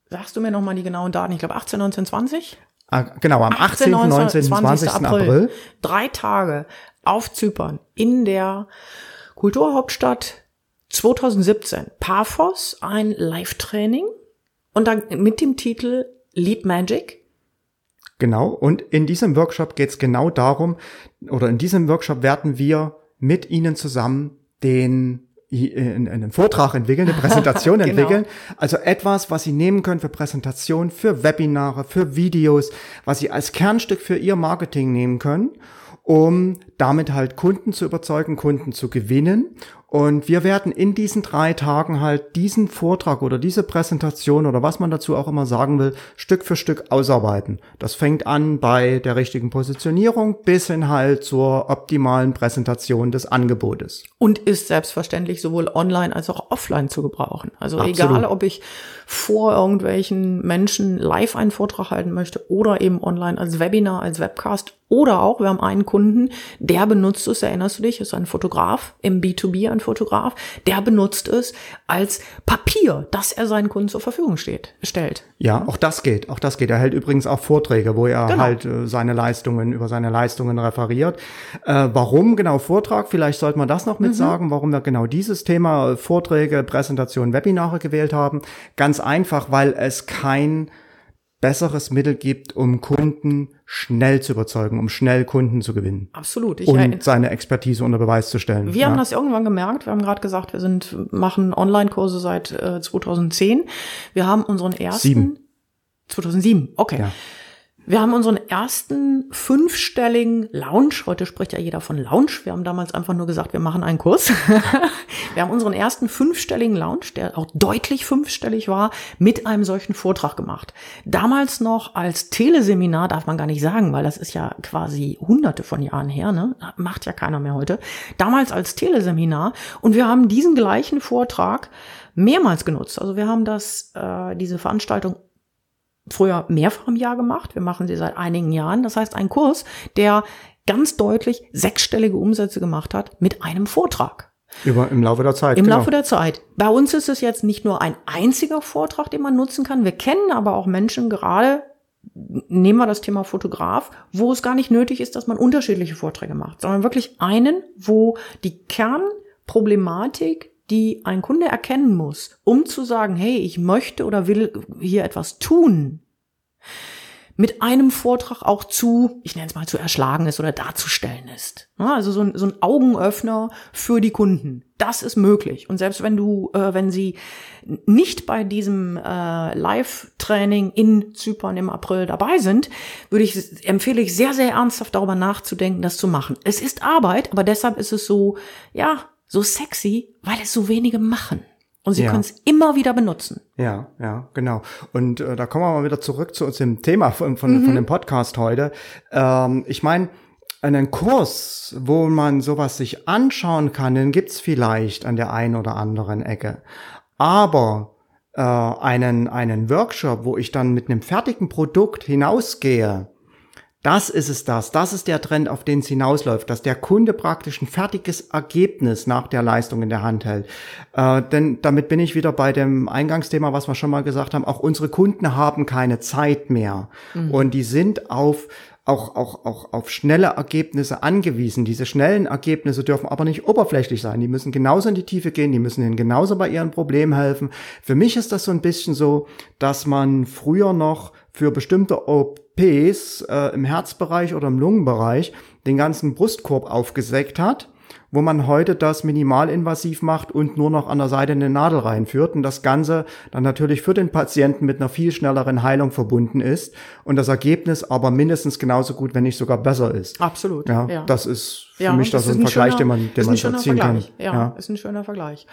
Sagst du mir noch mal die genauen Daten? Ich glaube 18, 19, 20. Ah, genau, am 18., 18 19, 20. 20. April. April. Drei Tage auf Zypern in der Kulturhauptstadt 2017. Paphos, ein Live-Training und dann mit dem Titel Leap Magic. Genau, und in diesem Workshop geht es genau darum, oder in diesem Workshop werden wir mit Ihnen zusammen den einen Vortrag entwickeln, eine Präsentation genau. entwickeln. Also etwas, was Sie nehmen können für Präsentation, für Webinare, für Videos, was Sie als Kernstück für Ihr Marketing nehmen können, um damit halt Kunden zu überzeugen, Kunden zu gewinnen und wir werden in diesen drei Tagen halt diesen Vortrag oder diese Präsentation oder was man dazu auch immer sagen will, Stück für Stück ausarbeiten. Das fängt an bei der richtigen Positionierung bis hin halt zur optimalen Präsentation des Angebotes. Und ist selbstverständlich sowohl online als auch offline zu gebrauchen. Also Absolut. egal, ob ich vor irgendwelchen Menschen live einen Vortrag halten möchte oder eben online als Webinar, als Webcast oder auch, wir haben einen Kunden, der benutzt es, erinnerst du dich, ist ein Fotograf im B2B, ein Fotograf, der benutzt es als Papier, das er seinen Kunden zur Verfügung steht, stellt. Ja, auch das geht, auch das geht. Er hält übrigens auch Vorträge, wo er genau. halt äh, seine Leistungen, über seine Leistungen referiert. Äh, warum genau Vortrag? Vielleicht sollte man das noch mit mhm. sagen, warum wir genau dieses Thema äh, Vorträge, Präsentationen, Webinare gewählt haben. Ganz einfach, weil es kein besseres Mittel gibt, um Kunden schnell zu überzeugen, um schnell Kunden zu gewinnen. Absolut. Ich und seine Expertise unter Beweis zu stellen. Wir ja. haben das irgendwann gemerkt. Wir haben gerade gesagt, wir sind machen Online-Kurse seit äh, 2010. Wir haben unseren ersten Sieben. 2007. Okay. Ja. Wir haben unseren ersten fünfstelligen Lounge. Heute spricht ja jeder von Lounge. Wir haben damals einfach nur gesagt, wir machen einen Kurs. wir haben unseren ersten fünfstelligen Lounge, der auch deutlich fünfstellig war, mit einem solchen Vortrag gemacht. Damals noch als Teleseminar, darf man gar nicht sagen, weil das ist ja quasi hunderte von Jahren her, ne? Macht ja keiner mehr heute. Damals als Teleseminar. Und wir haben diesen gleichen Vortrag mehrmals genutzt. Also wir haben das, äh, diese Veranstaltung früher mehrfach im Jahr gemacht. Wir machen sie seit einigen Jahren. Das heißt, ein Kurs, der ganz deutlich sechsstellige Umsätze gemacht hat mit einem Vortrag. Über, Im Laufe der Zeit. Im genau. Laufe der Zeit. Bei uns ist es jetzt nicht nur ein einziger Vortrag, den man nutzen kann. Wir kennen aber auch Menschen gerade, nehmen wir das Thema Fotograf, wo es gar nicht nötig ist, dass man unterschiedliche Vorträge macht, sondern wirklich einen, wo die Kernproblematik die ein Kunde erkennen muss, um zu sagen, hey, ich möchte oder will hier etwas tun, mit einem Vortrag auch zu, ich nenne es mal, zu erschlagen ist oder darzustellen ist. Also so ein, so ein Augenöffner für die Kunden. Das ist möglich. Und selbst wenn du, äh, wenn sie nicht bei diesem äh, Live-Training in Zypern im April dabei sind, würde ich empfehle ich sehr, sehr ernsthaft darüber nachzudenken, das zu machen. Es ist Arbeit, aber deshalb ist es so, ja, so sexy, weil es so wenige machen. Und sie Ja. können es immer wieder benutzen. Ja, ja, genau. Und äh, da kommen wir mal wieder zurück zu unserem Thema von, von, von dem Podcast heute. Ähm, ich meine, einen Kurs, wo man sowas sich anschauen kann, den gibt's vielleicht an der einen oder anderen Ecke. Aber äh, einen, einen Workshop, wo ich dann mit einem fertigen Produkt hinausgehe, das ist es das. Das ist der Trend, auf den es hinausläuft, dass der Kunde praktisch ein fertiges Ergebnis nach der Leistung in der Hand hält. Äh, denn damit bin ich wieder bei dem Eingangsthema, was wir schon mal gesagt haben. Auch unsere Kunden haben keine Zeit mehr. Und die sind auf auch, auch, auch auf schnelle Ergebnisse angewiesen. Diese schnellen Ergebnisse dürfen aber nicht oberflächlich sein. Die müssen genauso in die Tiefe gehen, die müssen ihnen genauso bei ihren Problemen helfen. Für mich ist das so ein bisschen so, dass man früher noch für bestimmte OPs äh, im Herzbereich oder im Lungenbereich den ganzen Brustkorb aufgesägt hat wo man heute das minimalinvasiv macht und nur noch an der Seite eine Nadel reinführt und das Ganze dann natürlich für den Patienten mit einer viel schnelleren Heilung verbunden ist und das Ergebnis aber mindestens genauso gut, wenn nicht sogar besser ist. Absolut. Ja, ja. das ist für Ja, mich das so ein Vergleich, schöner- den man, den ein man so ziehen kann. Vergleich. Ja, ist ein schöner Vergleich.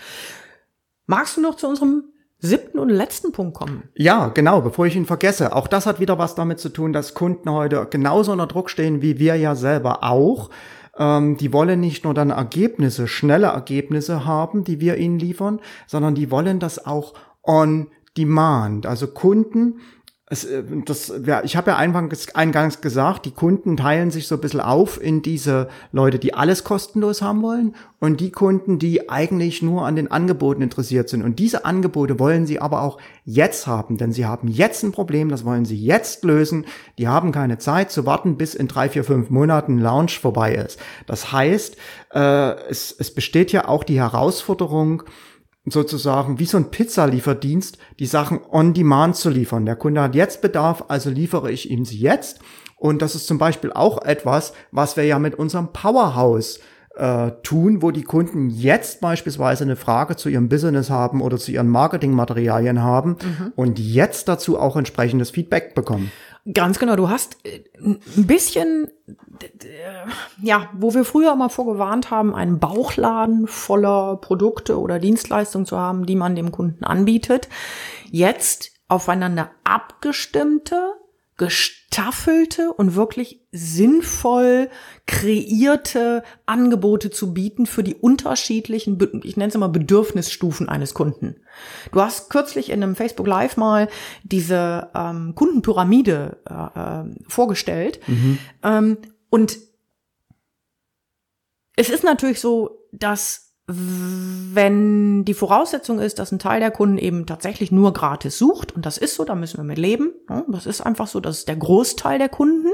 Magst du noch zu unserem siebten und letzten Punkt kommen? Ja, genau, bevor ich ihn vergesse. Auch das hat wieder was damit zu tun, dass Kunden heute genauso unter Druck stehen, wie wir ja selber auch. Ähm, die wollen nicht nur dann Ergebnisse, schnelle Ergebnisse haben, die wir ihnen liefern, sondern die wollen das auch on demand. Also Kunden, es, äh, das, ja, ich habe ja eingangs, eingangs gesagt, die Kunden teilen sich so ein bisschen auf in diese Leute, die alles kostenlos haben wollen und die Kunden, die eigentlich nur an den Angeboten interessiert sind. Und diese Angebote wollen sie aber auch jetzt haben, denn sie haben jetzt ein Problem, das wollen sie jetzt lösen. Die haben keine Zeit zu warten, bis in drei, vier, fünf Monaten Launch vorbei ist. Das heißt, äh, es, es besteht ja auch die Herausforderung, sozusagen wie so ein Pizzalieferdienst die Sachen on demand zu liefern. Der Kunde hat jetzt Bedarf, also liefere ich ihm sie jetzt. Und das ist zum Beispiel auch etwas, was wir ja mit unserem Powerhouse äh, tun, wo die Kunden jetzt beispielsweise eine Frage zu ihrem Business haben oder zu ihren Marketingmaterialien haben und jetzt dazu auch entsprechendes Feedback bekommen. Ganz genau, du hast äh, ein bisschen, äh, ja, wo wir früher immer vorgewarnt haben, einen Bauchladen voller Produkte oder Dienstleistungen zu haben, die man dem Kunden anbietet, jetzt aufeinander abgestimmte, gestaffelte und wirklich sinnvoll kreierte Angebote zu bieten für die unterschiedlichen, ich nenne es immer Bedürfnisstufen eines Kunden. Du hast kürzlich in einem Facebook Live mal diese ähm, Kundenpyramide äh, äh, vorgestellt. Ähm, und es ist natürlich so, dass wenn die Voraussetzung ist, dass ein Teil der Kunden eben tatsächlich nur gratis sucht, und das ist so, da müssen wir mit leben, ja, das ist einfach so, das ist der Großteil der Kunden,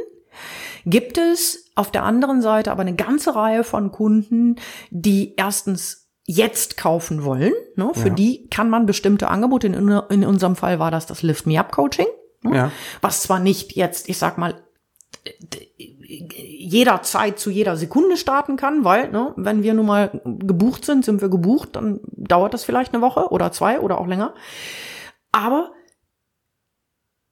gibt es auf der anderen Seite aber eine ganze Reihe von Kunden, die erstens jetzt kaufen wollen. Ne? Für Ja. die kann man bestimmte Angebote, in, in unserem Fall war das das Lift Me Up Coaching, ne? Ja. was zwar nicht jetzt, ich sag mal, jederzeit zu jeder Sekunde starten kann, weil, ne, wenn wir nun mal gebucht sind, sind wir gebucht, dann dauert das vielleicht eine Woche oder zwei oder auch länger. Aber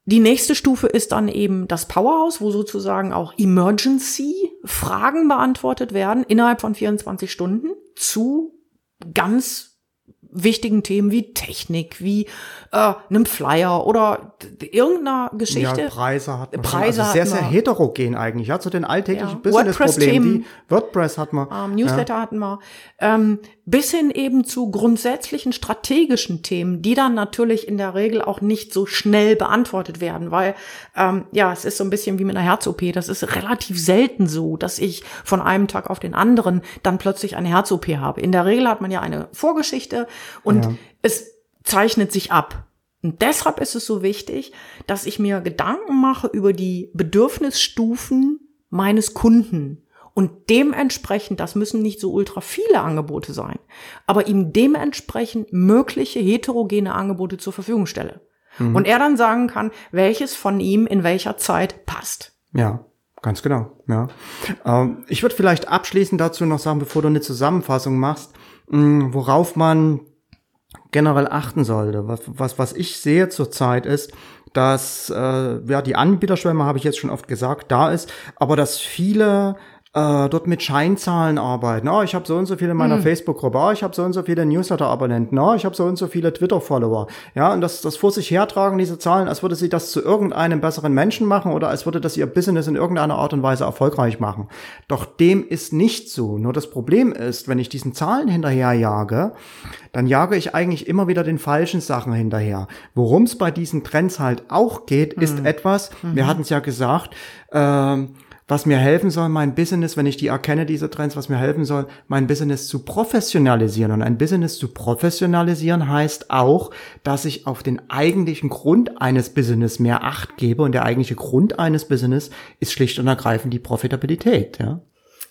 die nächste Stufe ist dann eben das Powerhouse, wo sozusagen auch Emergency-Fragen beantwortet werden innerhalb von 24 Stunden zu ganz wichtigen Themen wie Technik, wie äh, einem Flyer oder irgendeiner Geschichte. Ja, Preise hat man. Preise also sehr, sehr heterogen eigentlich. Ja, zu den alltäglichen Ja. Business-Problemen. WordPress-Themen. wie WordPress hat man. ähm, Newsletter hatten wir, ähm, bis hin eben zu grundsätzlichen strategischen Themen, die dann natürlich in der Regel auch nicht so schnell beantwortet werden, weil ähm, ja, es ist so ein bisschen wie mit einer Herz-OP. Das ist relativ selten so, dass ich von einem Tag auf den anderen dann plötzlich eine Herz-OP habe. In der Regel hat man ja eine Vorgeschichte und Ja. es zeichnet sich ab. Und deshalb ist es so wichtig, dass ich mir Gedanken mache über die Bedürfnisstufen meines Kunden. Und dementsprechend, das müssen nicht so ultra viele Angebote sein, aber ihm dementsprechend mögliche heterogene Angebote zur Verfügung stelle. Mhm. Und er dann sagen kann, welches von ihm in welcher Zeit passt. Ja. Ganz genau, ja. Ähm, ich würde vielleicht abschließend dazu noch sagen, bevor du eine Zusammenfassung machst, mh, worauf man generell achten sollte. Was, was, was ich sehe zurzeit ist, dass äh, ja die Anbieterschwemme habe ich jetzt schon oft gesagt, da ist, aber dass viele äh, dort mit Scheinzahlen arbeiten. Oh, ich habe so und so viele in meiner mhm. Facebook-Gruppe. Oh, ich habe so und so viele Newsletter-Abonnenten. Oh, ich habe so und so viele Twitter-Follower. Ja, und das, das vor sich hertragen, diese Zahlen, als würde sie das zu irgendeinem besseren Menschen machen oder als würde das ihr Business in irgendeiner Art und Weise erfolgreich machen. Doch dem ist nicht so. Nur das Problem ist, wenn ich diesen Zahlen hinterherjage, dann jage ich eigentlich immer wieder den falschen Sachen hinterher. Worum es bei diesen Trends halt auch geht, ist mhm. etwas, wir mhm. hatten es ja gesagt, ähm, was mir helfen soll, mein Business, wenn ich die erkenne, diese Trends, was mir helfen soll, mein Business zu professionalisieren. Und ein Business zu professionalisieren heißt auch, dass ich auf den eigentlichen Grund eines Business mehr Acht gebe. Und der eigentliche Grund eines Business ist schlicht und ergreifend die Profitabilität, ja.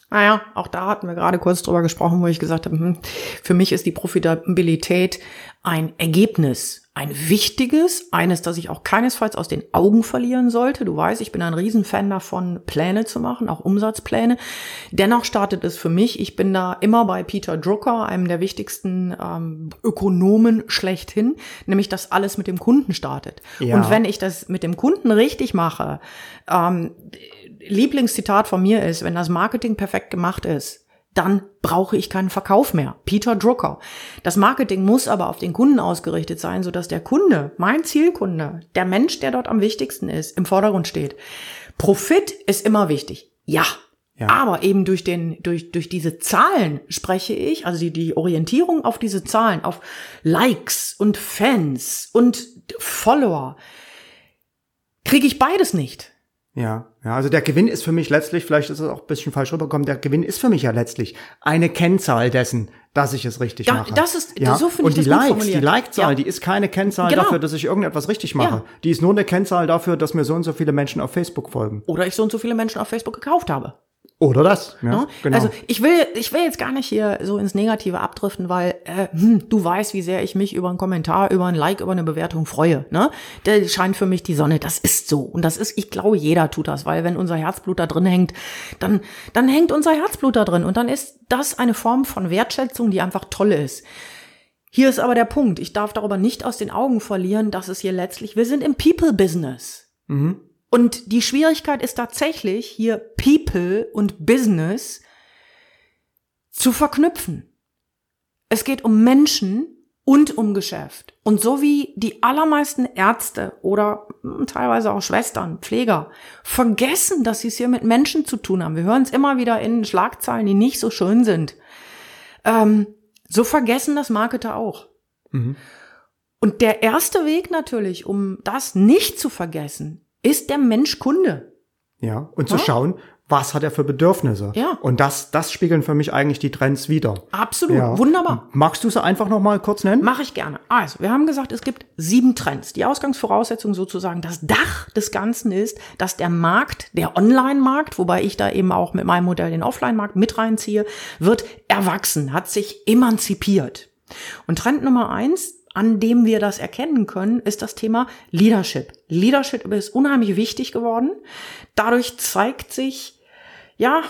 Naja, auch da hatten wir gerade kurz drüber gesprochen, wo ich gesagt habe, hm, für mich ist die Profitabilität ein Ergebnis, ein wichtiges, eines, das ich auch keinesfalls aus den Augen verlieren sollte. Du weißt, ich bin ein Riesenfan davon, Pläne zu machen, auch Umsatzpläne. Dennoch startet es für mich, ich bin da immer bei Peter Drucker, einem der wichtigsten ähm, Ökonomen schlechthin, nämlich dass alles mit dem Kunden startet. Ja. Und wenn ich das mit dem Kunden richtig mache, ähm, Lieblingszitat von mir ist, wenn das Marketing perfekt gemacht ist, dann brauche ich keinen Verkauf mehr. Peter Drucker. Das Marketing muss aber auf den Kunden ausgerichtet sein, sodass der Kunde, mein Zielkunde, der Mensch, der dort am wichtigsten ist, im Vordergrund steht. Profit ist immer wichtig. Ja. ja. Aber eben durch den, durch, durch diese Zahlen spreche ich, also die, die Orientierung auf diese Zahlen, auf Likes und Fans und Follower, kriege ich beides nicht. Ja, ja, also der Gewinn ist für mich letztlich, vielleicht ist es auch ein bisschen falsch rübergekommen, der Gewinn ist für mich ja letztlich eine Kennzahl dessen, dass ich es richtig ja, mache. Das ist, ja? so finde ich Und die Likes, die Like-Zahl, ja. die ist keine Kennzahl genau. dafür, dass ich irgendetwas richtig mache. Ja. Die ist nur eine Kennzahl dafür, dass mir so und so viele Menschen auf Facebook folgen. Oder ich so und so viele Menschen auf Facebook gekauft habe. Oder das. Ja, ne? genau. Also ich will, ich will jetzt gar nicht hier so ins Negative abdriften, weil äh, hm, du weißt, wie sehr ich mich über einen Kommentar, über ein Like, über eine Bewertung freue. Ne? Der scheint für mich die Sonne. Das ist so. Und das ist, ich glaube, jeder tut das, weil wenn unser Herzblut da drin hängt, dann, dann hängt unser Herzblut da drin. Und dann ist das eine Form von Wertschätzung, die einfach toll ist. Hier ist aber der Punkt. Ich darf darüber nicht aus den Augen verlieren, dass es hier letztlich, wir sind im People-Business. Mhm. Und die Schwierigkeit ist tatsächlich, hier People und Business zu verknüpfen. Es geht um Menschen und um Geschäft. Und so wie die allermeisten Ärzte oder hm, teilweise auch Schwestern, Pfleger vergessen, dass sie es hier mit Menschen zu tun haben. Wir hören es immer wieder in Schlagzeilen, die nicht so schön sind. Ähm, so vergessen das Marketer auch. Mhm. Und der erste Weg natürlich, um das nicht zu vergessen, ist der Mensch Kunde. Ja, und zu ja? schauen, was hat er für Bedürfnisse? Ja. Und das, das spiegeln für mich eigentlich die Trends wieder. Absolut, ja. wunderbar. Magst du sie einfach noch mal kurz nennen? Mache ich gerne. Also, wir haben gesagt, es gibt sieben Trends. Die Ausgangsvoraussetzung sozusagen, das Dach des Ganzen ist, dass der Markt, der Online-Markt, wobei ich da eben auch mit meinem Modell den Offline-Markt mit reinziehe, wird erwachsen, hat sich emanzipiert. Und Trend Nummer eins, an dem wir das erkennen können, ist das Thema Leadership. Leadership ist unheimlich wichtig geworden. Dadurch zeigt sich, ja,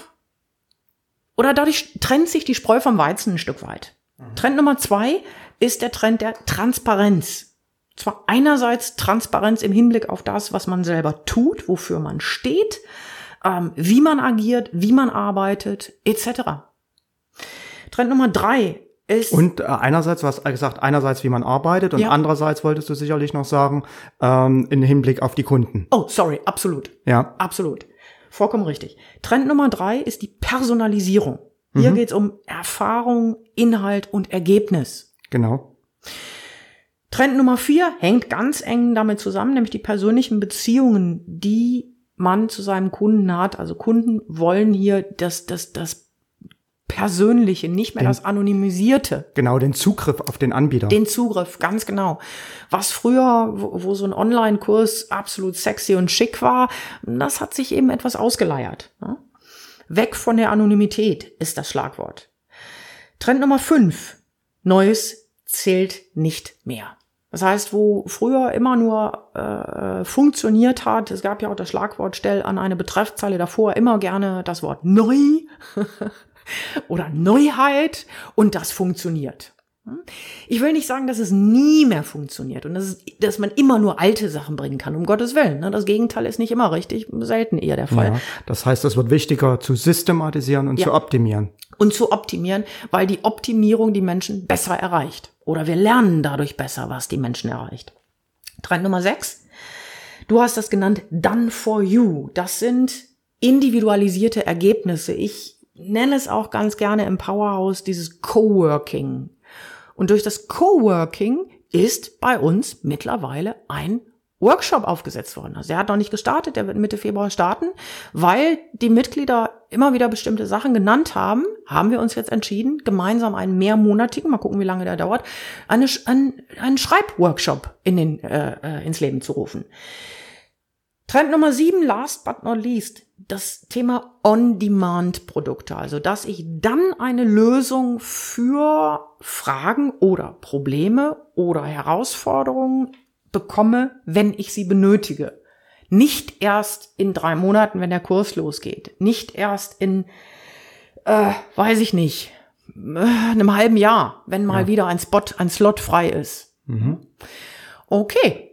oder dadurch trennt sich die Spreu vom Weizen ein Stück weit. Mhm. Trend Nummer zwei ist der Trend der Transparenz. Zwar einerseits Transparenz im Hinblick auf das, was man selber tut, wofür man steht, ähm, wie man agiert, wie man arbeitet, etc. Trend Nummer drei ist und äh, einerseits, du hast gesagt, einerseits, wie man arbeitet und ja. andererseits wolltest du sicherlich noch sagen, ähm, im Hinblick auf die Kunden. Oh, sorry, absolut. Ja. Absolut. Vollkommen richtig. Trend Nummer drei ist die Personalisierung. Hier mhm. geht es um Erfahrung, Inhalt und Ergebnis. Genau. Trend Nummer vier hängt ganz eng damit zusammen, nämlich die persönlichen Beziehungen, die man zu seinem Kunden hat. Also Kunden wollen hier das, das, das Persönliche, nicht mehr den, das Anonymisierte. Genau, den Zugriff auf den Anbieter. Den Zugriff, ganz genau. Was früher, wo, wo so ein Online-Kurs absolut sexy und schick war, das hat sich eben etwas ausgeleiert. Ne? Weg von der Anonymität ist das Schlagwort. Trend Nummer fünf. Neues zählt nicht mehr. Das heißt, wo früher immer nur äh, funktioniert hat, es gab ja auch das Schlagwort Stell an eine Betreffzeile davor immer gerne das Wort neu oder Neuheit und das funktioniert. Ich will nicht sagen, dass es nie mehr funktioniert und dass, dass man immer nur alte Sachen bringen kann, um Gottes Willen. Ne? Das Gegenteil ist nicht immer richtig, selten eher der Fall. Ja, das heißt, es wird wichtiger zu systematisieren und ja. zu optimieren. Und zu optimieren, weil die Optimierung die Menschen besser erreicht. Oder wir lernen dadurch besser, was die Menschen erreicht. Trend Nummer 6. Du hast das genannt Done for You. Das sind individualisierte Ergebnisse. Ich nenne es auch ganz gerne im Powerhouse dieses Coworking. Und durch das Coworking ist bei uns mittlerweile ein Workshop aufgesetzt worden. Also der hat noch nicht gestartet, der wird Mitte Februar starten, weil die Mitglieder immer wieder bestimmte Sachen genannt haben, haben wir uns jetzt entschieden, gemeinsam einen mehrmonatigen, mal gucken, wie lange der dauert, eine, einen, einen Schreibworkshop in den, äh, äh, ins Leben zu rufen. Trend Nummer sieben, last but not least, das Thema On-Demand-Produkte. Also, dass ich dann eine Lösung für Fragen oder Probleme oder Herausforderungen bekomme, wenn ich sie benötige. Nicht erst in drei Monaten, wenn der Kurs losgeht. Nicht erst in, äh, weiß ich nicht, äh, einem halben Jahr, wenn mal ja. wieder ein Spot, ein Slot frei ist. Mhm. Okay,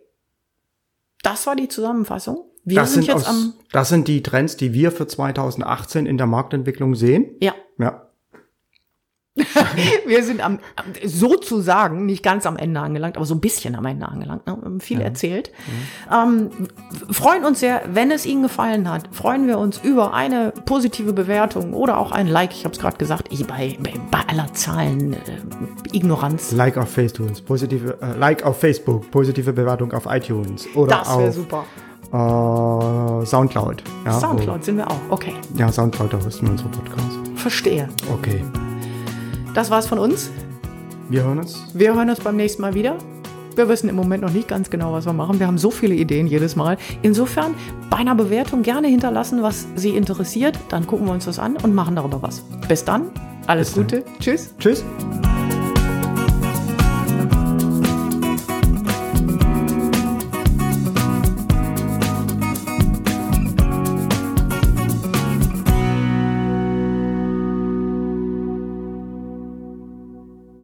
das war die Zusammenfassung. Wir das sind, sind jetzt aus, am. Das sind die Trends, die wir für 2018 in der Marktentwicklung sehen. Ja. Ja. wir sind am, sozusagen nicht ganz am Ende angelangt, aber so ein bisschen am Ende angelangt. Ne? Viel ja. erzählt. Ja. Ähm, freuen uns sehr, wenn es Ihnen gefallen hat, freuen wir uns über eine positive Bewertung oder auch ein Like. Ich habe es gerade gesagt, ich, bei, bei, bei, aller Zahlen äh, Ignoranz. Like auf Facebook, positive äh, Like auf Facebook, positive Bewertung auf iTunes oder das wäre super. Äh, Soundcloud. Ja, Soundcloud wo, sind wir auch, okay. Ja, Soundcloud, da hosten wir unsere Podcast. Verstehe. Okay. Das war's von uns. Wir hören uns. Wir hören uns beim nächsten Mal wieder. Wir wissen im Moment noch nicht ganz genau, was wir machen. Wir haben so viele Ideen jedes Mal. Insofern bei einer Bewertung gerne hinterlassen, was Sie interessiert. Dann gucken wir uns das an und machen darüber was. Bis dann. Alles Bis Gute. Dann. Tschüss. Tschüss.